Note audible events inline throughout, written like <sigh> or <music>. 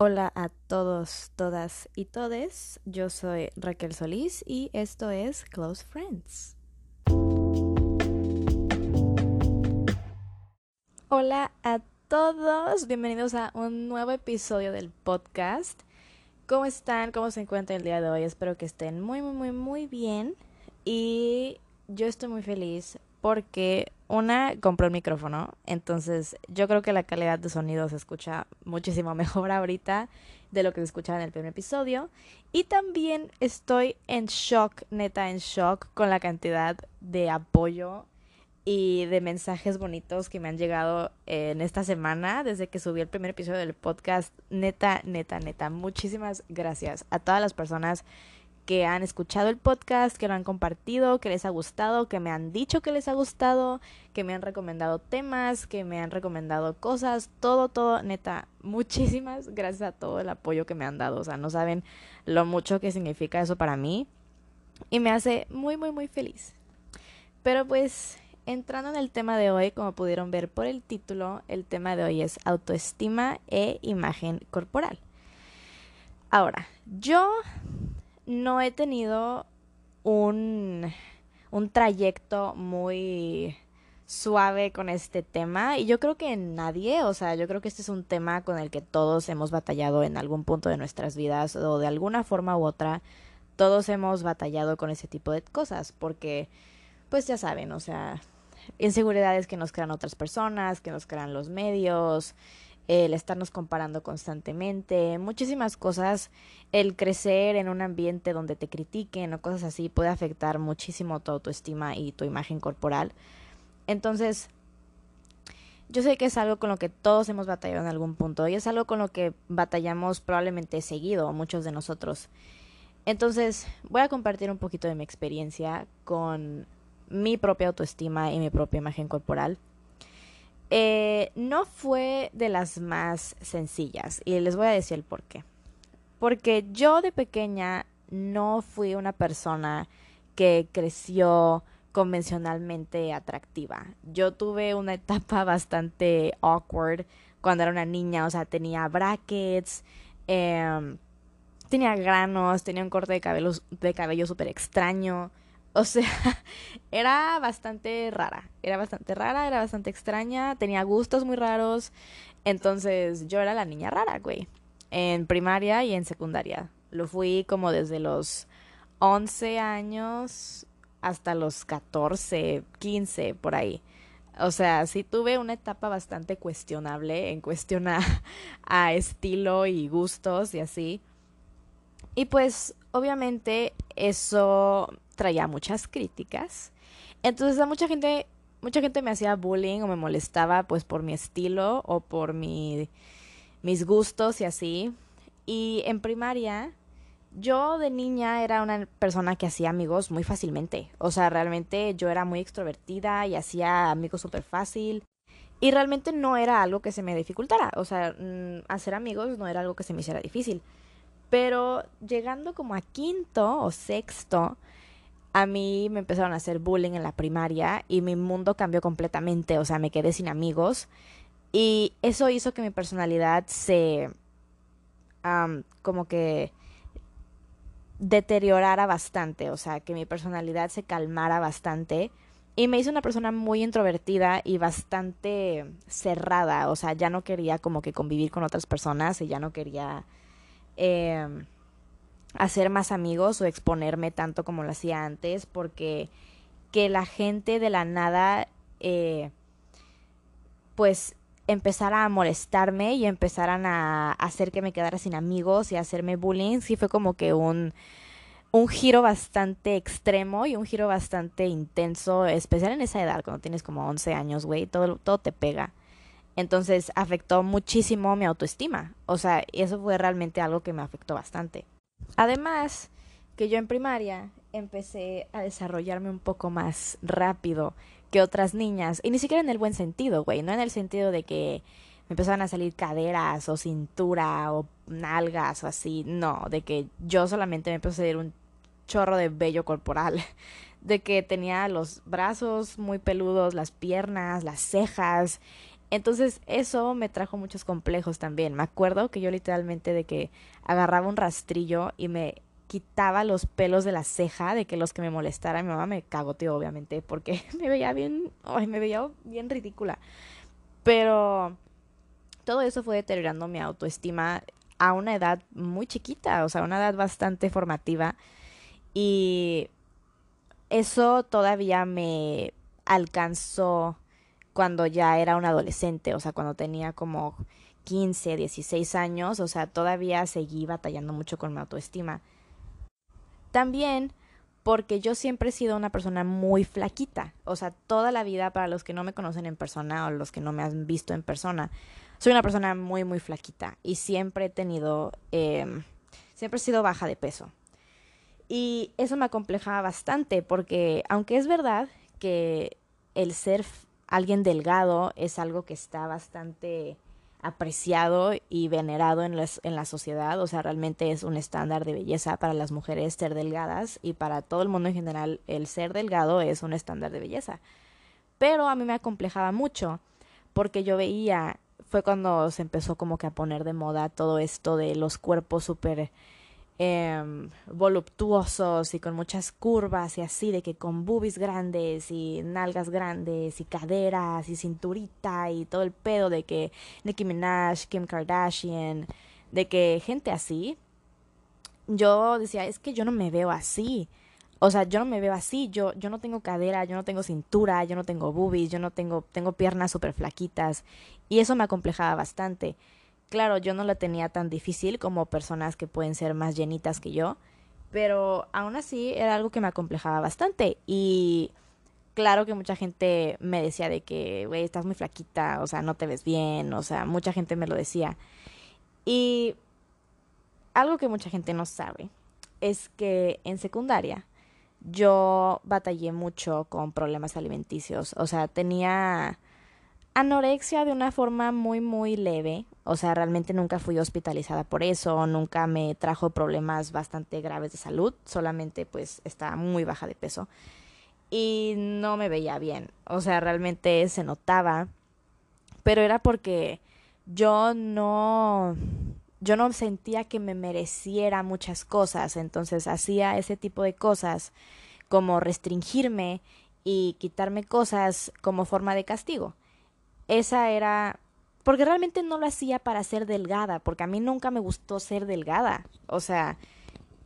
Hola a todos, todas y todes. Yo soy Raquel Solís y esto es Close Friends. Hola a todos, bienvenidos a un nuevo episodio del podcast. ¿Cómo están? ¿Cómo se encuentran el día de hoy? Espero que estén muy, muy, muy, muy bien. Y yo estoy muy feliz porque una compró el micrófono, entonces yo creo que la calidad de sonido se escucha muchísimo <laughs> mejor ahorita de lo que se escuchaba en el primer episodio. Y también estoy en shock, neta en shock, con la cantidad de apoyo y de mensajes bonitos que me han llegado en esta semana desde que subí el primer episodio del podcast. Neta, neta, neta. Muchísimas gracias a todas las personas que han escuchado el podcast, que lo han compartido, que les ha gustado, que me han dicho que les ha gustado, que me han recomendado temas, que me han recomendado cosas, todo, todo, neta, <laughs> muchísimas gracias a todo el apoyo que me han dado. O sea, no saben lo mucho que significa eso para mí y me hace muy, muy, muy feliz. Pero pues, entrando en el tema de hoy, como pudieron ver por el título, el tema de hoy es autoestima e imagen corporal. Ahora, yo no he tenido un, un trayecto muy suave con este tema y yo creo que nadie, o sea, yo creo que este es un tema con el que todos hemos batallado en algún punto de nuestras vidas o de alguna forma u otra, todos hemos batallado con ese tipo de cosas porque pues ya saben, o sea, inseguridades que nos crean otras personas, que nos crean los medios, el estarnos comparando constantemente, muchísimas cosas, el crecer en un ambiente donde te critiquen o cosas así puede afectar muchísimo tu autoestima y tu imagen corporal. Entonces, yo sé que es algo con lo que todos hemos batallado en algún punto y es algo con lo que batallamos probablemente seguido, muchos de nosotros. Entonces, voy a compartir un poquito de mi experiencia con mi propia autoestima y mi propia imagen corporal. Eh, no fue de las más sencillas y les voy a decir el por qué. Porque yo de pequeña no fui una persona que creció convencionalmente atractiva. Yo tuve una <laughs> etapa bastante awkward cuando era una niña, o sea, tenía brackets, em, tenía granos, tenía un corte de cabello, de cabello súper extraño. O sea, <laughs> era bastante rara, era bastante rara, era bastante extraña, tenía gustos muy raros. Entonces yo era la niña rara, güey. En primaria y en secundaria. Lo fui como desde los 11 años hasta los 14, 15, por ahí. O sea, sí tuve una etapa bastante cuestionable en cuestión a, <laughs> a estilo y gustos y así. Y pues obviamente eso traía muchas críticas. Entonces a mucha gente, mucha gente me hacía bullying o me molestaba pues por mi estilo o por mi, mis gustos y así. Y en primaria, yo de niña era una persona que hacía amigos muy fácilmente. O sea, realmente yo era muy extrovertida y hacía amigos súper fácil. Y realmente no era algo que se me dificultara. O sea, mm, hacer amigos no era algo que se me hiciera difícil. Pero llegando como a quinto o sexto, a mí me empezaron a hacer bullying en la primaria y mi mundo cambió completamente, o sea, me quedé sin amigos. Y eso hizo que mi personalidad se como que deteriorara bastante, o sea, que mi personalidad se calmara bastante. Y me hizo una persona muy introvertida y bastante cerrada, o sea, ya no quería como que convivir con otras personas y ya no quería eh, hacer más amigos o exponerme tanto como lo hacía antes, porque que la gente de la nada, eh, pues empezara a molestarme y empezaran a hacer que me quedara sin amigos y a hacerme bullying, sí fue como que un, un giro bastante extremo y un giro bastante intenso, especial en esa edad, cuando tienes como 11 años, güey, todo, todo te pega. Entonces afectó muchísimo mi autoestima. O sea, eso fue realmente algo que me afectó bastante. Además, que yo en primaria empecé a desarrollarme un poco más rápido que otras niñas. Y ni siquiera en el buen sentido, güey. No en el sentido de que me empezaban a salir caderas o cintura o nalgas o así. No, de que yo solamente me empecé a salir un chorro de vello corporal. <laughs> De que tenía los brazos muy peludos, las piernas, las cejas Entonces eso me trajo muchos complejos también. Me acuerdo que yo literalmente de que agarraba un rastrillo y me quitaba los pelos de la ceja de que los que me molestaran. Mi mamá me cagoteó obviamente porque <laughs> me veía bien, ay, me veía bien ridícula. Pero todo eso fue deteriorando mi autoestima a una edad muy chiquita, o sea, una edad bastante formativa. Y eso todavía me alcanzó cuando ya era un adolescente, o sea, cuando tenía como 15, 16 años, o sea, todavía seguí batallando mucho con mi autoestima. También porque yo siempre he sido una persona muy flaquita, o sea, toda la vida, para los que no me conocen en persona o los que no me han visto en persona, soy una persona muy, muy flaquita y siempre he tenido, eh, siempre he sido baja de peso. Y eso me acomplejaba bastante porque, aunque es verdad que el ser alguien delgado es algo que está bastante apreciado y venerado en, en, la sociedad, o sea, realmente es un estándar de belleza para las mujeres ser delgadas y para todo el mundo en general el ser delgado es un estándar de belleza. Pero a mí me acomplejaba mucho porque yo veía, fue cuando se empezó como que a poner de moda todo esto de los cuerpos súper eh, voluptuosos y con muchas curvas y así, de que con boobies grandes y nalgas grandes y caderas y cinturita y todo el pedo de que Nicki Minaj, Kim Kardashian, de que gente así, yo decía, es que yo no me veo así. O sea, yo no me veo así, yo, yo no tengo cadera, yo no tengo cintura, yo no tengo boobies, yo no tengo, tengo piernas súper flaquitas. Y eso me acomplejaba bastante. Claro, yo no la tenía tan difícil como personas que pueden ser más llenitas que yo, pero aún así era algo que me acomplejaba bastante y claro que mucha gente me decía de que, güey, estás muy flaquita, o sea, no te ves bien, o sea, mucha gente me lo decía. Y algo que mucha gente no sabe es que en secundaria yo batallé mucho con problemas alimenticios, o sea, tenía anorexia de una forma muy, muy leve. O sea, realmente nunca fui hospitalizada por eso, nunca me trajo problemas bastante graves de salud, solamente pues estaba muy baja de peso y no me veía bien. O sea, realmente se notaba, pero era porque yo no yo no sentía que me mereciera muchas cosas, entonces hacía ese tipo de cosas como restringirme y quitarme cosas como forma de castigo esa era porque realmente no lo hacía para ser delgada, porque a mí nunca me gustó ser delgada, o sea,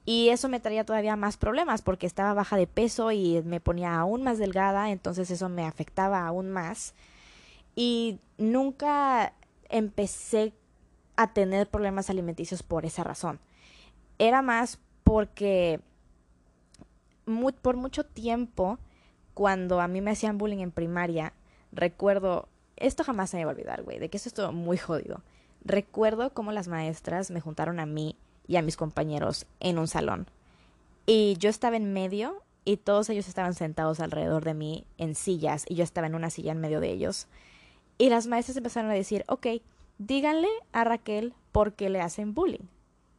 y eso me traía todavía más problemas porque estaba baja de peso y me ponía aún más delgada, entonces eso me afectaba aún más. Y nunca empecé a tener problemas alimenticios por esa razón. Era más porque por mucho tiempo, cuando a mí me hacían bullying en primaria, recuerdo esto jamás se me va a olvidar, güey, de que eso estuvo muy jodido. Recuerdo cómo las maestras me juntaron a mí y a mis compañeros en un salón. Y yo estaba en medio y todos ellos estaban sentados alrededor de mí en sillas y yo estaba en una silla en medio de ellos. Y las maestras empezaron a decir, ok, díganle a Raquel por qué le hacen bullying.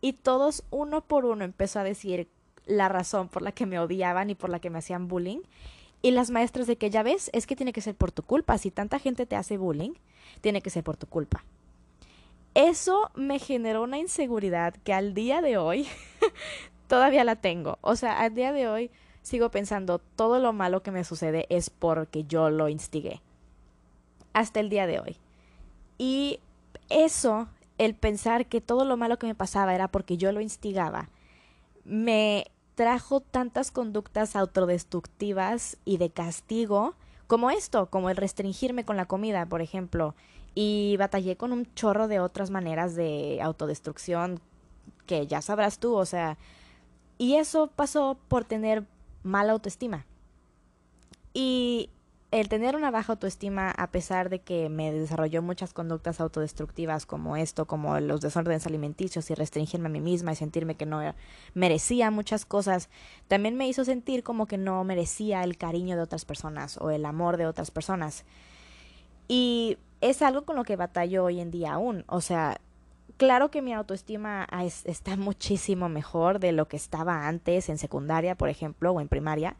Y todos uno por uno empezó a decir la razón por la que me odiaban y por la que me hacían bullying. Y las maestras de que ya ves, es que tiene que ser por tu culpa. Si tanta gente te hace bullying, tiene que ser por tu culpa. Eso me generó una inseguridad que al día de hoy <laughs> todavía la tengo. O sea, al día de hoy sigo pensando todo lo malo que me sucede es porque yo lo instigué. Hasta el día de hoy. Y eso, el pensar que todo lo malo que me pasaba era porque yo lo instigaba, me trajo tantas conductas autodestructivas y de castigo como esto, como el restringirme con la comida, por ejemplo, y batallé con un chorro de otras maneras de autodestrucción que ya sabrás tú, o sea, y eso pasó por tener mala autoestima. Y el tener una baja autoestima, a pesar de que me desarrolló muchas conductas autodestructivas como esto, como los desórdenes alimenticios y restringirme a mí misma y sentirme que no merecía muchas cosas, también me hizo sentir como que no merecía el cariño de otras personas o el amor de otras personas. Y es algo con lo que batallo hoy en día aún. O sea, claro que mi autoestima está muchísimo mejor de lo que estaba antes en secundaria, por ejemplo, o en primaria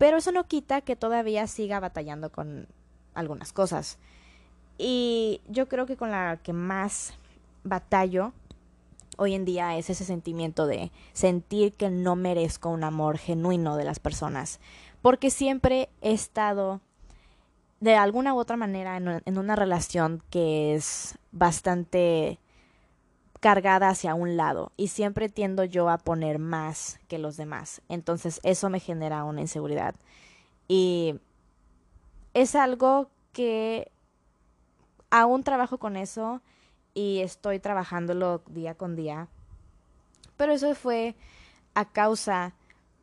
pero eso no quita que todavía siga batallando con algunas cosas. Y yo creo que con la que más batallo hoy en día es ese sentimiento de sentir que no merezco un amor genuino de las personas. Porque siempre he estado de alguna u otra manera en, una relación que es bastante cargada hacia un lado y siempre tiendo yo a poner más que los demás. Entonces eso me genera una inseguridad. Y es algo que aún trabajo con eso y estoy trabajándolo día con día. Pero eso fue a causa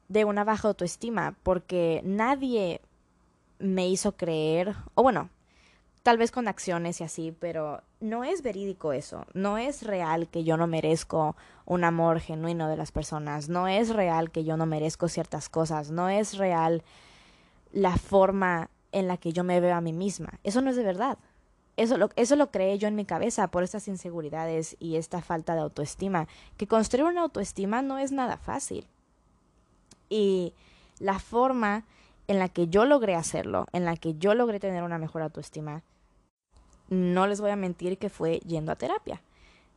de una baja autoestima porque nadie me hizo creer, o bueno, tal vez con acciones y así, pero no es verídico eso, no es real que yo no merezco un amor genuino de las personas, no es real que yo no merezco ciertas cosas, no es real la forma en la que yo me veo a mí misma, eso no es de verdad. Eso lo, eso lo creé yo en mi cabeza por estas inseguridades y esta falta de autoestima, que construir una autoestima no es nada fácil. Y la forma en la que yo logré hacerlo, en la que yo logré tener una mejor autoestima, no les voy a mentir que fue yendo a terapia.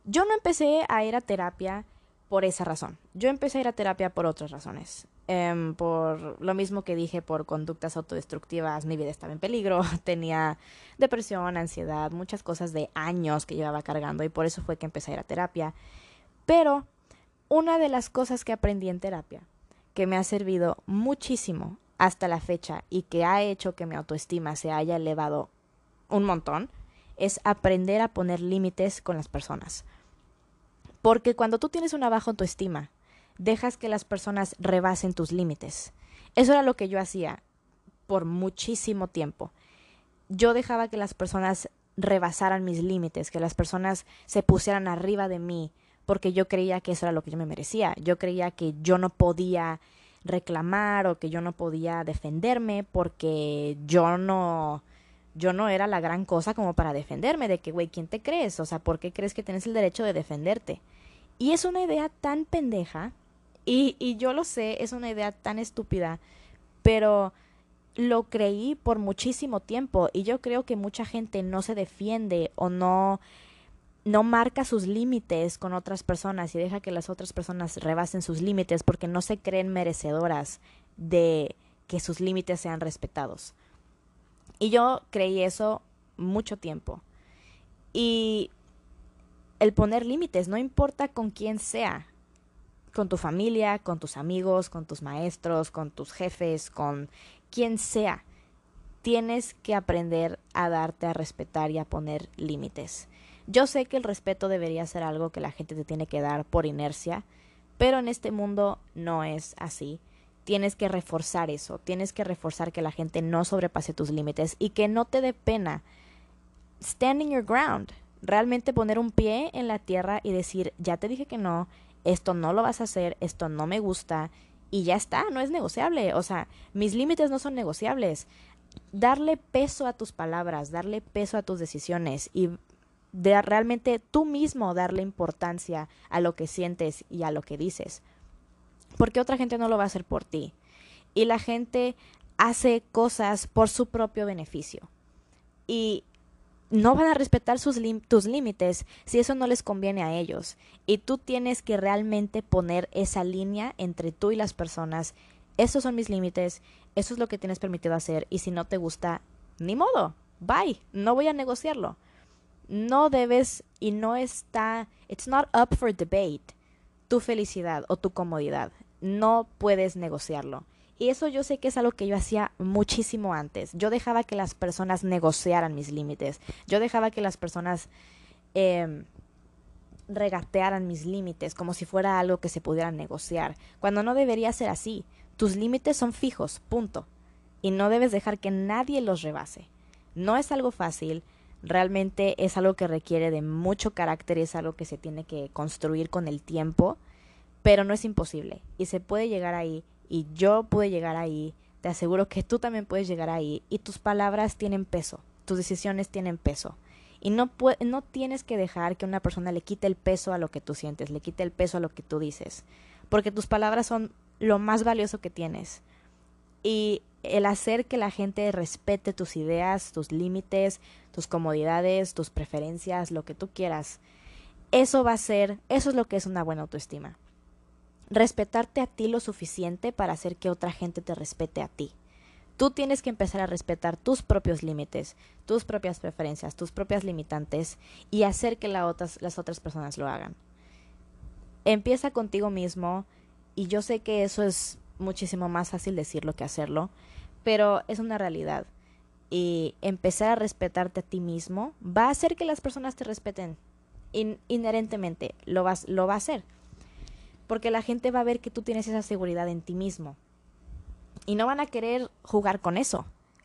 Yo no empecé a ir a terapia por esa razón. Yo empecé a ir a terapia por otras razones. Em, por lo mismo que dije, por conductas autodestructivas, mi vida estaba en peligro, <laughs> tenía depresión, ansiedad, muchas cosas de años que llevaba cargando y por eso fue que empecé a ir a terapia. Pero una de las cosas que aprendí en terapia, que me ha servido muchísimo hasta la fecha y que ha hecho que mi autoestima se haya elevado un montón es aprender a poner límites con las personas. Porque cuando tú tienes una baja autoestima, dejas que las personas rebasen tus límites. Eso era lo que yo hacía por muchísimo tiempo. Yo dejaba que las personas rebasaran mis límites, que las personas se pusieran arriba de mí, porque yo creía que eso era lo que yo me merecía. Yo creía que yo no podía reclamar o que yo no podía defenderme porque yo no yo no era la gran cosa como para defenderme de que güey, ¿quién te crees? O sea, ¿por qué crees que tienes el derecho de defenderte? Y es una idea tan pendeja y, y yo lo sé, es una idea tan estúpida, pero lo creí por muchísimo tiempo y yo creo que mucha gente no se defiende o no no marca sus límites con otras personas y deja que las otras personas rebasen sus límites porque no se creen merecedoras de que sus límites sean respetados. Y yo creí eso mucho tiempo. Y el poner límites, no importa con quién sea, con tu familia, con tus amigos, con tus maestros, con tus jefes, con quien sea, tienes que aprender a darte a respetar y a poner límites. Yo sé que el respeto debería ser algo que la gente te tiene que dar por inercia, pero en este mundo no es así. Tienes que reforzar eso, tienes que reforzar que la gente no sobrepase tus límites y que no te dé pena. Standing your ground, realmente poner un pie en la tierra y decir, ya te dije que no, esto no lo vas a hacer, esto no me gusta y ya está, no es negociable. O sea, mis límites no son negociables. Darle peso a tus palabras, darle peso a tus decisiones y realmente tú mismo darle importancia a lo que sientes y a lo que dices. Porque otra gente no lo va a hacer por ti. Y la gente hace cosas por su propio beneficio. Y no van a respetar tus límites si eso no les conviene a ellos. Y tú tienes que realmente poner esa línea entre tú y las personas. Esos son mis límites, eso es lo que tienes permitido hacer y si no te gusta, ni modo, bye, no voy a negociarlo no debes y no está, it's not up for debate, tu felicidad o tu comodidad. No puedes negociarlo. Y eso yo sé que es algo que yo hacía muchísimo antes. Yo dejaba que las personas negociaran mis límites. Yo dejaba que las personas eh, regatearan mis límites como si fuera algo que se pudiera negociar. Cuando no debería ser así. Tus límites son fijos, punto. Y no debes dejar que nadie los rebase. No es algo fácil, Realmente es algo que requiere de mucho carácter y es algo que se tiene que construir con el tiempo, pero no es imposible y se puede llegar ahí y yo pude llegar ahí, te aseguro que tú también puedes llegar ahí y tus palabras tienen peso, tus decisiones tienen peso. Y no, no tienes que dejar que una persona le quite el peso a lo que tú sientes, le quite el peso a lo que tú dices, porque tus palabras son lo más valioso que tienes. Y el hacer que la gente respete tus ideas, tus límites, tus comodidades, tus preferencias, lo que tú quieras. Eso va a ser, eso es lo que es una buena autoestima. Respetarte a ti lo suficiente para hacer que otra gente te respete a ti. Tú tienes que empezar a respetar tus propios límites, tus propias preferencias, tus propias limitantes y hacer que las otras personas lo hagan. Empieza contigo mismo y yo sé que eso es muchísimo más fácil decirlo que hacerlo, pero es una realidad. Y empezar a respetarte a ti mismo va a hacer que las personas te respeten. inherentemente lo, vas, lo va a hacer. Porque la gente va a ver que tú tienes esa seguridad en ti mismo. Y no van a querer jugar con eso.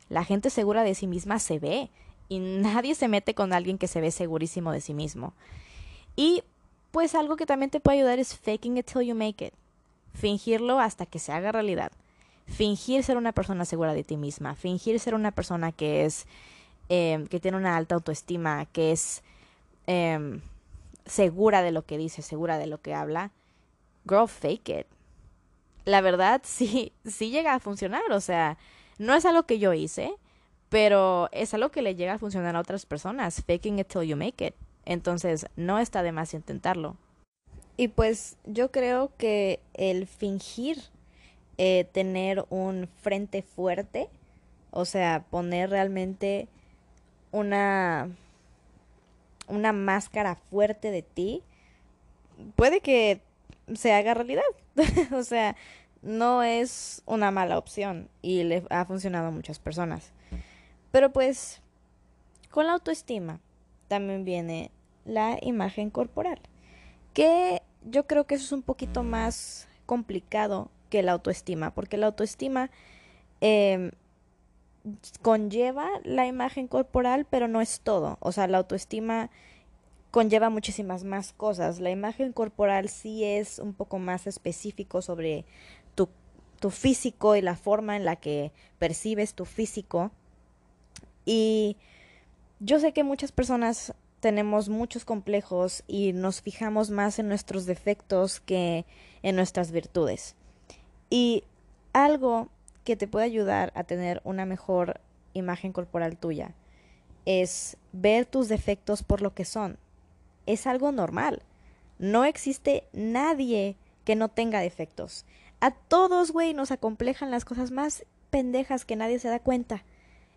La gente segura de sí misma se ve. Y nadie se mete con alguien que se ve segurísimo de sí mismo. Y pues algo que también te puede ayudar es faking it till you make it fingirlo hasta que se haga realidad. Fingir ser una persona segura de ti misma, fingir ser una persona que es, em, que tiene una alta autoestima, que es em, segura de lo que dice, segura de lo que habla. Girl, fake it. La verdad, <laughs> sí, sí llega a funcionar. O sea, no es algo que yo hice, pero es algo que le llega a funcionar a otras personas. Faking it till you make it. Entonces, no está de más intentarlo. Y pues yo creo que el fingir eh, tener un frente fuerte, o sea, poner realmente una, una máscara fuerte de ti, puede que se haga realidad. <laughs> o sea, no es una mala opción y le ha funcionado a muchas personas. Pero pues, con la autoestima también viene la imagen corporal, que yo creo que eso es un poquito más complicado que la autoestima, porque la autoestima em, conlleva la imagen corporal, pero no es todo. O sea, la autoestima conlleva muchísimas más cosas. La imagen corporal sí es un poco más específico sobre tu, tu físico y la forma en la que percibes tu físico. Y yo sé que muchas personas tenemos muchos complejos y nos fijamos más en nuestros defectos que en nuestras virtudes. Y algo que te puede ayudar a tener una mejor imagen corporal tuya es ver tus defectos por lo que son. Es algo normal. No existe nadie que no tenga defectos. A todos, güey, nos acomplejan las cosas más pendejas que nadie se da cuenta.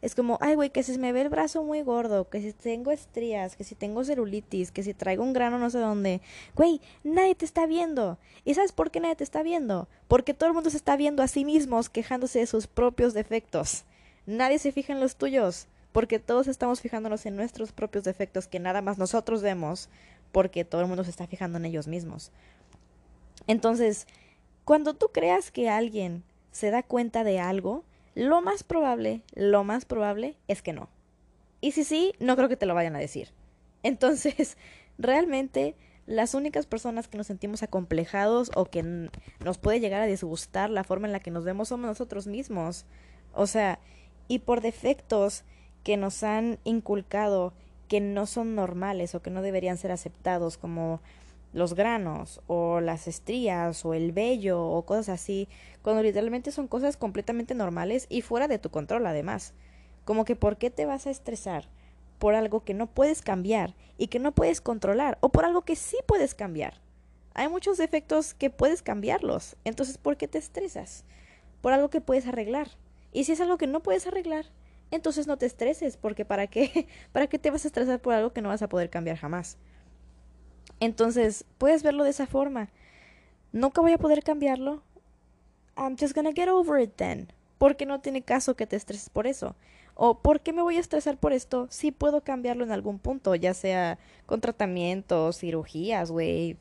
Es como, ay, güey, que si me ve el brazo muy gordo, que si tengo estrías, que si tengo celulitis, que si traigo un grano no sé dónde. Güey, nadie te está viendo. ¿Y sabes por qué nadie te está viendo? Porque todo el mundo se está viendo a sí mismos quejándose de sus propios defectos. Nadie se fija en los tuyos, porque todos estamos fijándonos en nuestros propios defectos que nada más nosotros vemos, porque todo el mundo se está fijando en ellos mismos. Entonces, cuando tú creas que alguien se da cuenta de algo, lo más probable, lo más probable es que no. Y si sí, no creo que te lo vayan a decir. Entonces, <laughs> realmente las únicas personas que nos sentimos acomplejados o que nos puede llegar a disgustar la forma en la que nos vemos somos nosotros mismos. O sea, y por defectos que nos han inculcado que no son normales o que no deberían ser aceptados como los granos o las estrías o el vello o cosas así, cuando literalmente son cosas completamente normales y fuera de tu control además. Como que ¿por qué te vas a estresar por algo que no puedes cambiar y que no puedes controlar o por algo que sí puedes cambiar? Hay muchos defectos que puedes cambiarlos, entonces ¿por qué te estresas? Por algo que puedes arreglar. Y si es algo que no puedes arreglar, entonces no te estreses, porque ¿para qué? <laughs> ¿Para qué te vas a estresar por algo que no vas a poder cambiar jamás? Entonces, puedes verlo de esa forma. Nunca voy a poder cambiarlo. I'm just gonna get over it then. Porque no tiene caso que te estreses por eso. O ¿por qué me voy a estresar por esto? Si puedo cambiarlo en algún punto, ya sea con tratamientos, cirugías, güey,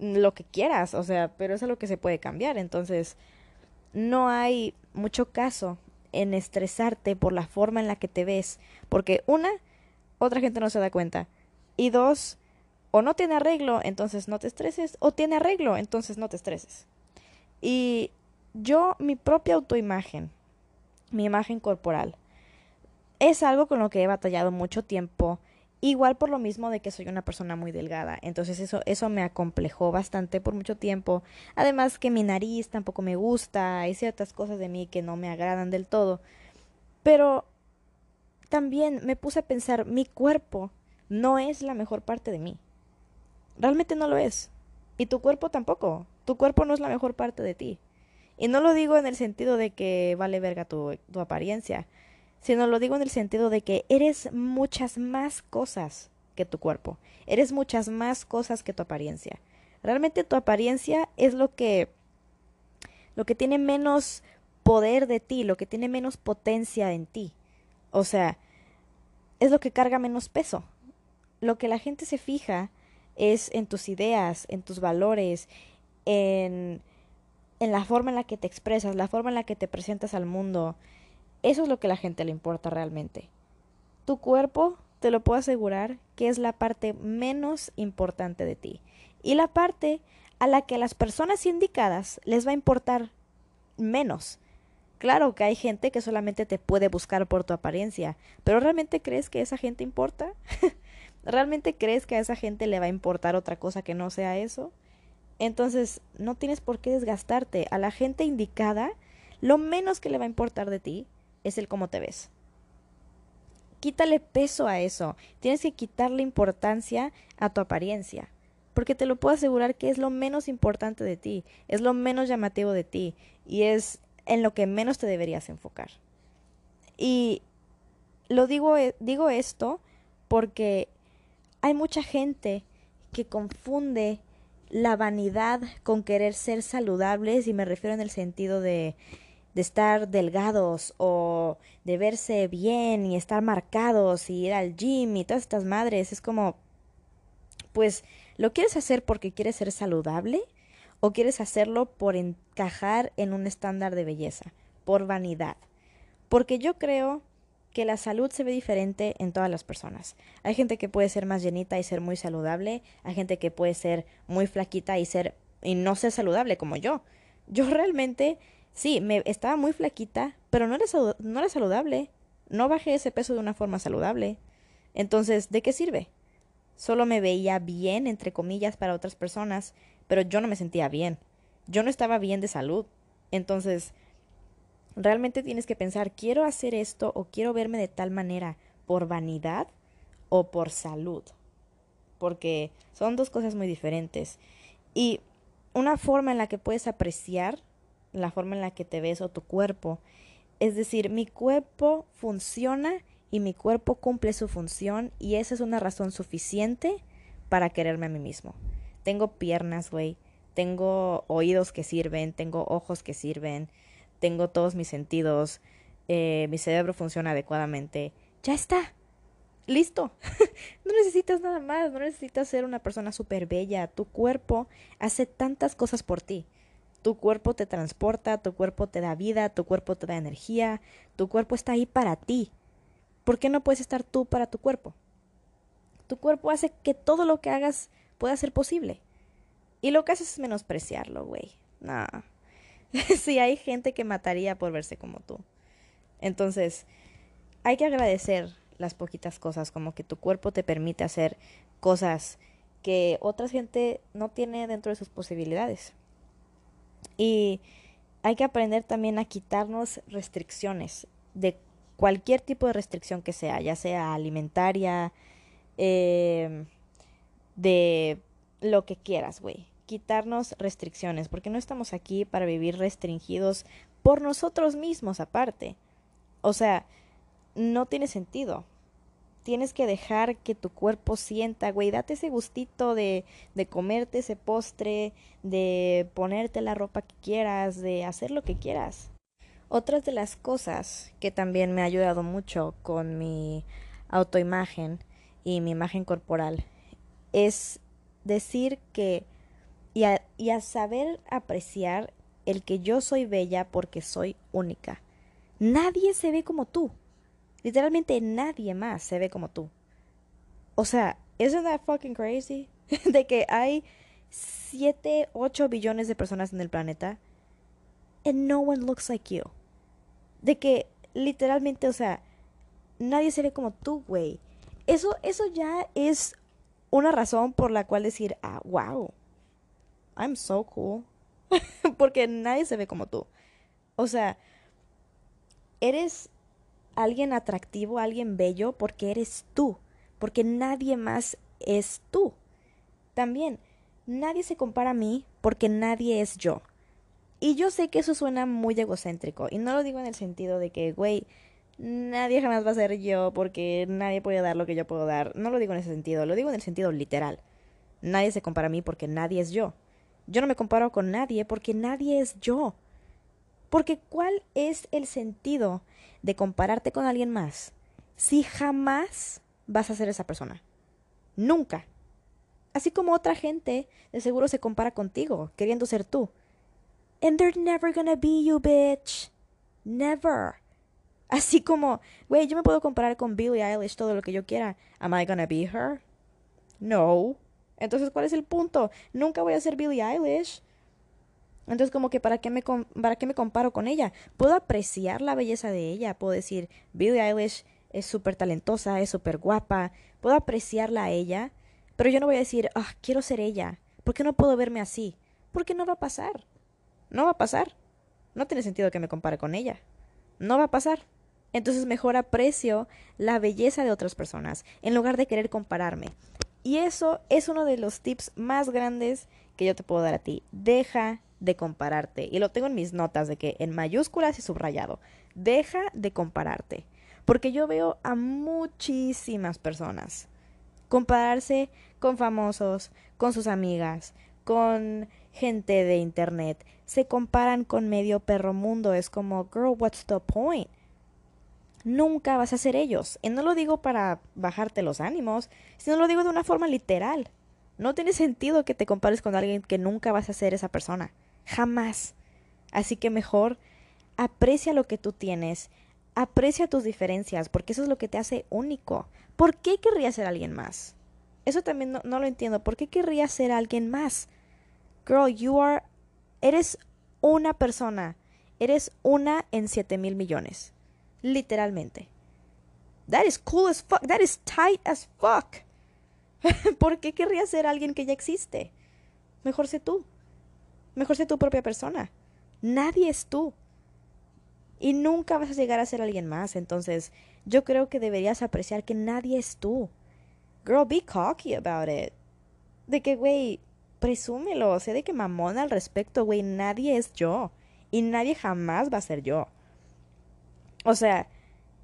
lo que quieras, o sea, pero es algo que se puede cambiar. Entonces, no hay mucho caso en estresarte por la forma en la que te ves, porque una, otra gente no se da cuenta. Y dos, o no tiene arreglo, entonces no te estreses, o tiene arreglo, entonces no te estreses. Y yo, mi propia autoimagen, mi imagen corporal, es algo con lo que he batallado mucho tiempo Igual por lo mismo de que soy una persona muy delgada. Entonces eso, eso me acomplejó bastante por mucho tiempo. Además que mi nariz tampoco me gusta. Hay ciertas cosas de mí que no me agradan del todo. Pero también me puse a pensar, mi cuerpo no es la mejor parte de mí. Realmente no lo es. Y tu cuerpo tampoco. Tu cuerpo no es la mejor parte de ti. Y no lo digo en el sentido de que vale verga tu, tu apariencia sino lo digo en el sentido de que eres muchas más cosas que tu cuerpo, eres muchas más cosas que tu apariencia. Realmente tu apariencia es lo que lo que tiene menos poder de ti, lo que tiene menos potencia en ti. O sea, es lo que carga menos peso. Lo que la gente se fija es en tus ideas, en tus valores, en, en la forma en la que te expresas, la forma en la que te presentas al mundo, eso es lo que a la gente le importa realmente. Tu cuerpo, te lo puedo asegurar, que es la parte menos importante de ti. Y la parte a la que a las personas indicadas les va a importar menos. Claro que hay gente que solamente te puede buscar por tu apariencia, pero ¿realmente crees que esa gente importa? <laughs> ¿Realmente crees que a esa gente le va a importar otra cosa que no sea eso? Entonces, no tienes por qué desgastarte. A la gente indicada, lo menos que le va a importar de ti es el cómo te ves. Quítale peso a eso. Tienes que quitarle importancia a tu apariencia. Porque te lo puedo asegurar que es lo menos importante de ti, es lo menos llamativo de ti y es en lo que menos te deberías enfocar. Y lo digo, eh, digo esto porque hay mucha gente que confunde la vanidad con querer ser saludables y me refiero en el sentido de de estar delgados o de verse bien y estar marcados y ir al gym y todas estas madres. Es como, pues, ¿lo quieres hacer porque quieres ser saludable o quieres hacerlo por encajar en un estándar de belleza, por vanidad? Porque yo creo que la salud se ve diferente en todas las personas. Hay gente que puede ser más llenita y ser muy saludable, hay gente que puede ser muy flaquita y ser y no ser saludable como yo. Yo realmente Sí, me estaba muy flaquita, pero no era, no era saludable. No bajé ese peso de una forma saludable. Entonces, ¿de qué sirve? Solo me veía bien, entre comillas, para otras personas, pero yo no me sentía bien. Yo no estaba bien de salud. Entonces, realmente tienes que pensar, ¿quiero hacer esto o quiero verme de tal manera por vanidad o por salud? Porque son dos cosas muy diferentes. Y una forma en la que puedes apreciar la forma en la que te ves o tu cuerpo. Es decir, mi cuerpo funciona y mi cuerpo cumple su función y esa es una razón suficiente para quererme a mí mismo. Tengo piernas, güey. Tengo oídos que sirven, tengo ojos que sirven, tengo todos mis sentidos, eh, mi cerebro funciona adecuadamente. Ya está. Listo. <laughs> no necesitas nada más, no necesitas ser una persona súper bella. Tu cuerpo hace tantas cosas por ti. Tu cuerpo te transporta, tu cuerpo te da vida, tu cuerpo te da energía, tu cuerpo está ahí para ti. ¿Por qué no puedes estar tú para tu cuerpo? Tu cuerpo hace que todo lo que hagas pueda ser posible. Y lo que haces es menospreciarlo, güey. No. <laughs> sí, hay gente que mataría por verse como tú. Entonces, hay que agradecer las poquitas cosas, como que tu cuerpo te permite hacer cosas que otra gente no tiene dentro de sus posibilidades. Y hay que aprender también a quitarnos restricciones de cualquier tipo de restricción que sea, ya sea alimentaria, eh, de lo que quieras, güey. Quitarnos restricciones, porque no estamos aquí para vivir restringidos por nosotros mismos aparte. O sea, no tiene sentido tienes que dejar que tu cuerpo sienta, güey, date ese gustito de, de comerte ese postre, de ponerte la ropa que quieras, de hacer lo que quieras. Otras de las cosas que también me ha ayudado mucho con mi autoimagen y mi imagen corporal es decir que y a, y a saber apreciar el que yo soy bella porque soy única. Nadie se ve como tú. Literalmente nadie más se ve como tú. O sea, ¿isn't that fucking crazy? <laughs> de que hay 7, 8 billones de personas en el planeta and no one looks like you. De que literalmente, o sea, nadie se ve como tú, güey. Eso, eso ya es una razón por la cual decir, ah, wow, I'm so cool. <laughs> Porque nadie se ve como tú. O sea, eres alguien atractivo, alguien bello, porque eres tú. Porque nadie más es tú. También, nadie se compara a mí porque nadie es yo. Y yo sé que eso suena muy egocéntrico. Y no lo digo en el sentido de que, güey, nadie jamás va a ser yo porque nadie puede dar lo que yo puedo dar. No lo digo en ese sentido, lo digo en el sentido literal. Nadie se compara a mí porque nadie es yo. Yo no me comparo con nadie porque nadie es yo. Porque ¿cuál es el sentido de compararte con alguien más si jamás vas a ser esa persona? Nunca. Así como otra gente de seguro se compara contigo, queriendo ser tú. And they're never gonna be you, bitch. Never. Así como, güey, yo me puedo comparar con Billie Eilish todo lo que yo quiera. Am I gonna be her? No. Entonces, ¿cuál es el punto? Nunca voy a ser Billie Eilish. Entonces, como que, ¿para qué me, para qué me comparo con ella? Puedo apreciar la belleza de ella. Puedo decir, Billie Eilish es súper talentosa, es súper guapa. Puedo apreciarla a ella. Pero yo no voy a decir, ah, quiero ser ella. ¿Por qué no puedo verme así? Porque no va a pasar. No va a pasar. No tiene sentido que me compare con ella. No va a pasar. Entonces mejor aprecio la belleza de otras personas en lugar de querer compararme. Y eso es uno de los tips más grandes que yo te puedo dar a ti. Deja de compararte. Y lo tengo en mis notas de que en mayúsculas y subrayado. Deja de compararte. Porque yo veo a muchísimas personas compararse con famosos, con sus amigas, con gente de internet. Se comparan con medio perro mundo. Es como, girl, what's the point? nunca vas a ser ellos. Y no lo digo para bajarte los ánimos, sino lo digo de una forma literal. No tiene sentido que te compares con alguien que nunca vas a ser esa persona. Jamás. Así que mejor aprecia lo que tú tienes, aprecia tus diferencias, porque eso es lo que te hace único. ¿Por qué querrías ser alguien más? Eso también no, lo entiendo. ¿Por qué querrías ser alguien más? Girl, you are. Eres una persona. Eres una en siete mil millones. Literalmente. That is cool as fuck. That is tight as fuck. <laughs> ¿Por qué querría ser alguien que ya existe? Mejor sé tú. Mejor sé tu propia persona. Nadie es tú. Y nunca vas a llegar a ser alguien más. Entonces, yo creo que deberías apreciar que nadie es tú. Girl, be cocky about it. De que, güey, presúmelo. Sé de que mamón al respecto, güey. Nadie es yo. Y nadie jamás va a ser yo. O sea,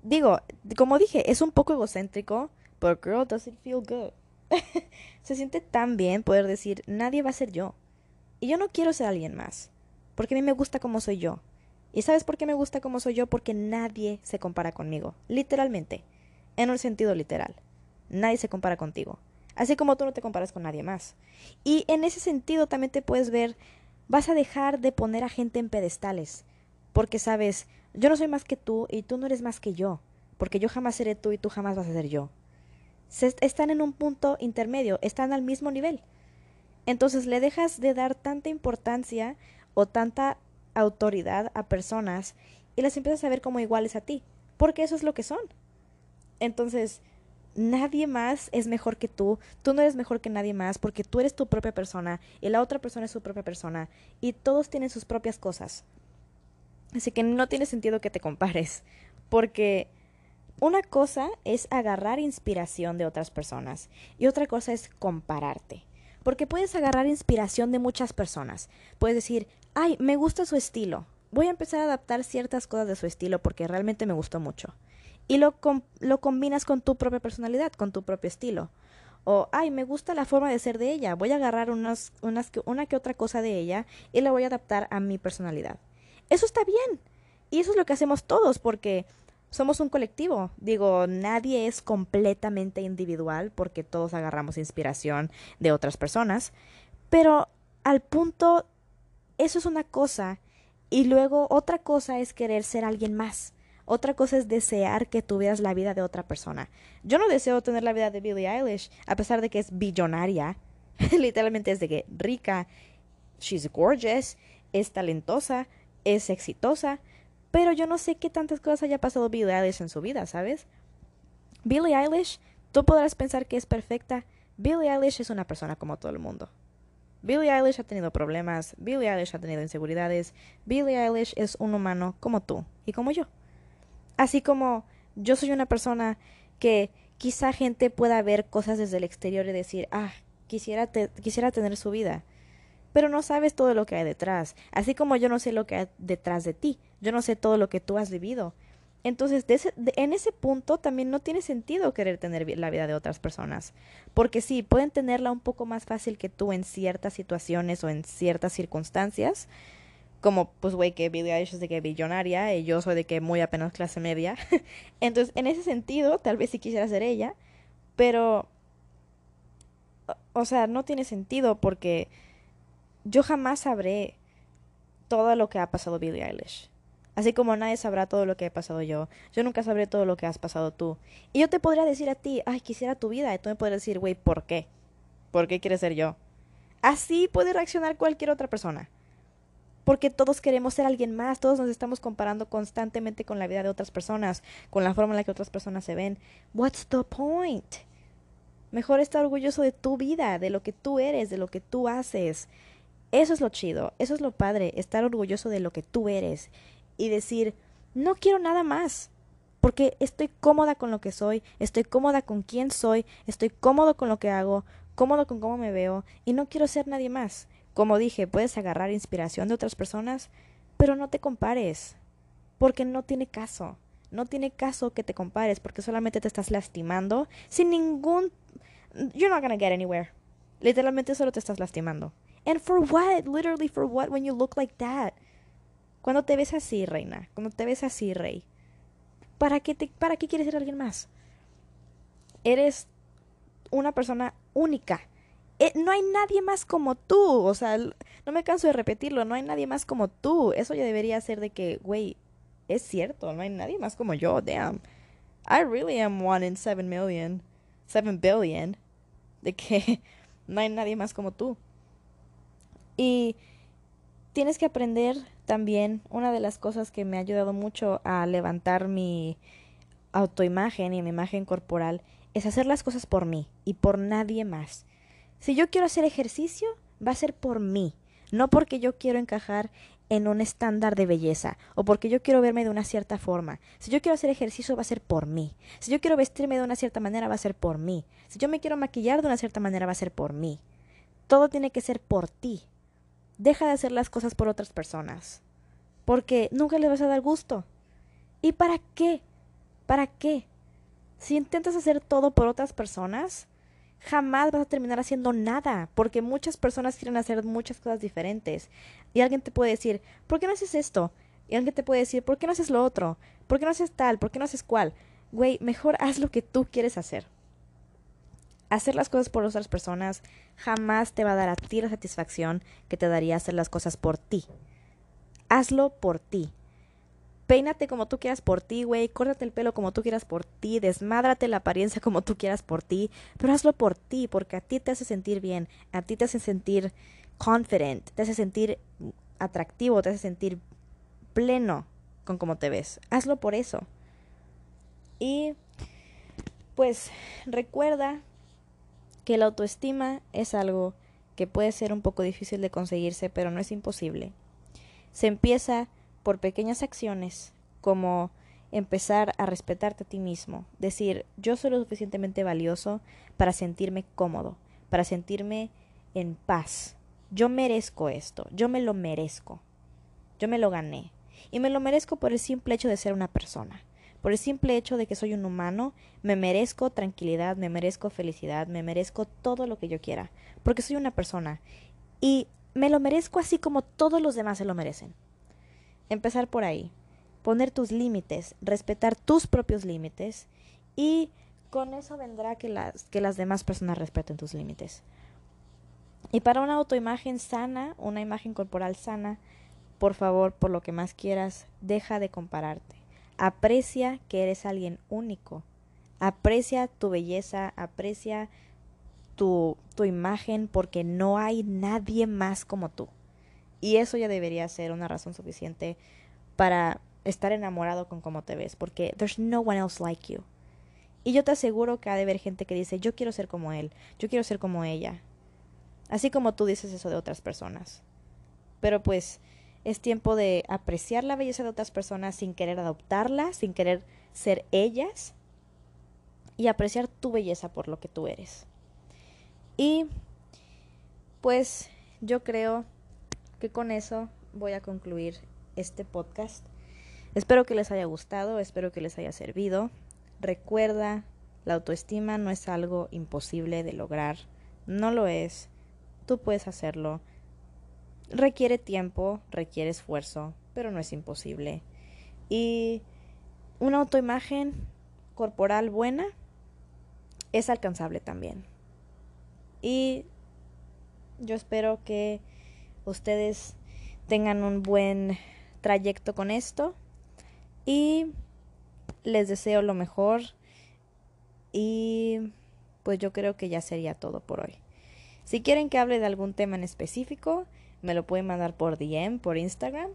digo, como dije, es un poco egocéntrico, pero girl, does it feel good? <laughs> se siente tan bien poder decir, nadie va a ser yo. Y yo no quiero ser alguien más, porque a mí me gusta como soy yo. ¿Y sabes por qué me gusta como soy yo? Porque nadie se compara conmigo, literalmente, en un sentido literal. Nadie se compara contigo, así como tú no te comparas con nadie más. Y en ese sentido también te puedes ver, vas a dejar de poner a gente en pedestales, porque sabes, yo no soy más que tú y tú no eres más que yo, porque yo jamás seré tú y tú jamás vas a ser yo. están en un punto intermedio, están al mismo nivel. Entonces le dejas de dar tanta importancia o tanta autoridad a personas y las empiezas a ver como iguales a ti, porque eso es lo que son. Entonces, nadie más es mejor que tú, tú no eres mejor que nadie más porque tú eres tu propia persona y la otra persona es su propia persona y todos tienen sus propias cosas. Así que no tiene sentido que te compares, porque una cosa es agarrar inspiración de otras personas y otra cosa es compararte. Porque puedes agarrar inspiración de muchas personas. Puedes decir, ay, me gusta su estilo. Voy a empezar a adaptar ciertas cosas de su estilo porque realmente me gustó mucho. Y lo, lo combinas con tu propia personalidad, con tu propio estilo. O, ay, me gusta la forma de ser de ella. Voy a agarrar unas, unas, una que otra cosa de ella y la voy a adaptar a mi personalidad. Eso está bien. Y eso es lo que hacemos todos porque somos un colectivo. Digo, nadie es completamente individual porque todos agarramos inspiración de otras personas. Pero al punto, eso es una cosa. Y luego otra cosa es querer ser alguien más. Otra cosa es desear que tuvieras la vida de otra persona. Yo no deseo tener la vida de Billie Eilish, a pesar de que es billonaria. <laughs> Literalmente es de que rica, she's gorgeous, es talentosa, es exitosa, pero yo no sé qué tantas cosas haya pasado Billie Eilish en su vida, ¿sabes? Billie Eilish Tú podrás pensar que es perfecta. Billie Eilish es una persona como todo el mundo. Billie Eilish ha tenido problemas, Billie Eilish ha tenido inseguridades, Billie Eilish es un humano como tú y como yo. Así como yo soy una persona que quizá gente pueda ver cosas desde el exterior y decir, ah, quisiera, quisiera tener su vida. Pero no sabes todo lo que hay detrás. Así como yo no sé lo que hay detrás de ti. Yo no sé todo lo que tú has vivido. Entonces, en ese punto también no tiene sentido querer tener la vida de otras personas. Porque sí, pueden tenerla un poco más fácil que tú en ciertas situaciones o en ciertas circunstancias. Como, pues, güey, que Billie Eilish es de que billonaria y yo soy de que muy apenas clase media. <laughs> Entonces, en ese sentido, tal vez sí quisiera ser ella. Pero, o sea, no tiene sentido porque yo jamás sabré todo lo que ha pasado Billie Eilish. Así como nadie sabrá todo lo que he pasado yo. Yo nunca sabré todo lo que has pasado tú. Y yo te podría decir a ti, ay, quisiera tu vida. Y tú me podrías decir, güey, ¿por qué? ¿Por qué quieres ser yo? Así puede reaccionar cualquier otra persona. Porque todos queremos ser alguien más, todos nos estamos comparando constantemente con la vida de otras personas, con la forma en la que otras personas se ven. What's the point? Mejor estar orgulloso de tu vida, de lo que tú eres, de lo que tú haces. Eso es lo chido, eso es lo padre, estar orgulloso de lo que tú eres y decir, no quiero nada más, porque estoy cómoda con lo que soy, estoy cómoda con quién soy, estoy cómodo con lo que hago, cómodo con cómo me veo y no quiero ser nadie más. Como dije, puedes agarrar inspiración de otras personas, pero no te compares, porque no tiene caso. No tiene caso que te compares porque solamente te estás lastimando sin ningún you're not gonna get anywhere. Literalmente solo te estás lastimando. And for what? Literally for what when you look like that? Cuando te ves así, reina, cuando te ves así, rey, ¿para qué, te, ¿para qué quieres ser alguien más? Eres una persona única. Eh, no hay nadie más como tú. O sea, no me canso de repetirlo, no hay nadie más como tú. Eso ya debería ser de que, güey, es cierto, no hay nadie más como yo. Damn. I really am one in seven million, seven billion. De que <laughs> no hay nadie más como tú. Y tienes que aprender también, una de las cosas que me ha ayudado mucho a levantar mi autoimagen y mi imagen corporal es hacer las cosas por mí y por nadie más. Si yo quiero hacer ejercicio, va a ser por mí, no porque yo quiero encajar en un estándar de belleza o porque yo quiero verme de una cierta forma. Si yo quiero hacer ejercicio va a ser por mí. Si yo quiero vestirme de una cierta manera va a ser por mí. Si yo me quiero maquillar de una cierta manera va a ser por mí. Todo tiene que ser por ti. Deja de hacer las cosas por otras personas, porque nunca les vas a dar gusto. ¿Y para qué? ¿Para qué? Si intentas hacer todo por otras personas, jamás vas a terminar haciendo nada, porque muchas personas quieren hacer muchas cosas diferentes. Y alguien te puede decir, ¿por qué no haces esto? Y alguien te puede decir, ¿por qué no haces lo otro? ¿Por qué no haces tal? ¿Por qué no haces cual? Güey, mejor haz lo que tú quieres hacer hacer las cosas por otras personas jamás te va a dar a ti la satisfacción que te daría hacer las cosas por ti. Hazlo por ti. Peínate como tú quieras por ti, güey. Córtate el pelo como tú quieras por ti. Desmádrate la apariencia como tú quieras por ti. Pero hazlo por ti, porque a ti te hace sentir bien. A ti te hace sentir confident. Te hace sentir atractivo. Te hace sentir pleno con cómo te ves. Hazlo por eso. Y pues recuerda que la autoestima es algo que puede ser un poco difícil de conseguirse, pero no es imposible. Se empieza por pequeñas acciones, como empezar a respetarte a ti mismo, decir, yo soy lo suficientemente valioso para sentirme cómodo, para sentirme en paz. Yo merezco esto, yo me lo merezco, yo me lo gané, y me lo merezco por el simple hecho de ser una persona. Por el simple hecho de que soy un humano, me merezco tranquilidad, me merezco felicidad, me merezco todo lo que yo quiera, porque soy una persona. Y me lo merezco así como todos los demás se lo merecen. Empezar por ahí, poner tus límites, respetar tus propios límites y con eso vendrá que las, que las demás personas respeten tus límites. Y para una autoimagen sana, una imagen corporal sana, por favor, por lo que más quieras, deja de compararte. Aprecia que eres alguien único. Aprecia tu belleza, aprecia tu, tu imagen porque no hay nadie más como tú. Y eso ya debería ser una razón suficiente para estar enamorado con cómo te ves, porque there's no one else like you. Y yo te aseguro que ha de haber gente que dice, yo quiero ser como él, yo quiero ser como ella. Así como tú dices eso de otras personas. Pero pues es tiempo de apreciar la belleza de otras personas sin querer adoptarla, sin querer ser ellas y apreciar tu belleza por lo que tú eres. Y pues yo creo que con eso voy a concluir este podcast. Espero que les haya gustado, espero que les haya servido. Recuerda, la autoestima no es algo imposible de lograr, no lo es. Tú puedes hacerlo. Requiere tiempo, requiere esfuerzo, pero no es imposible. Y una autoimagen corporal buena es alcanzable también. Y yo espero que ustedes tengan un buen trayecto con esto y les deseo lo mejor y pues yo creo que ya sería todo por hoy. Si quieren que hable de algún tema en específico, me lo pueden mandar por DM, por Instagram.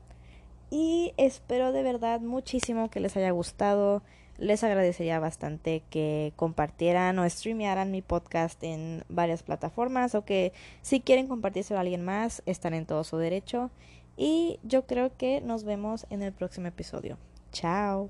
Y espero de verdad muchísimo que les haya gustado. Les agradecería bastante que compartieran o streamearan mi podcast en varias plataformas o que si quieren compartírselo a alguien más, están en todo su derecho. Y yo creo que nos vemos en el próximo episodio. Chao.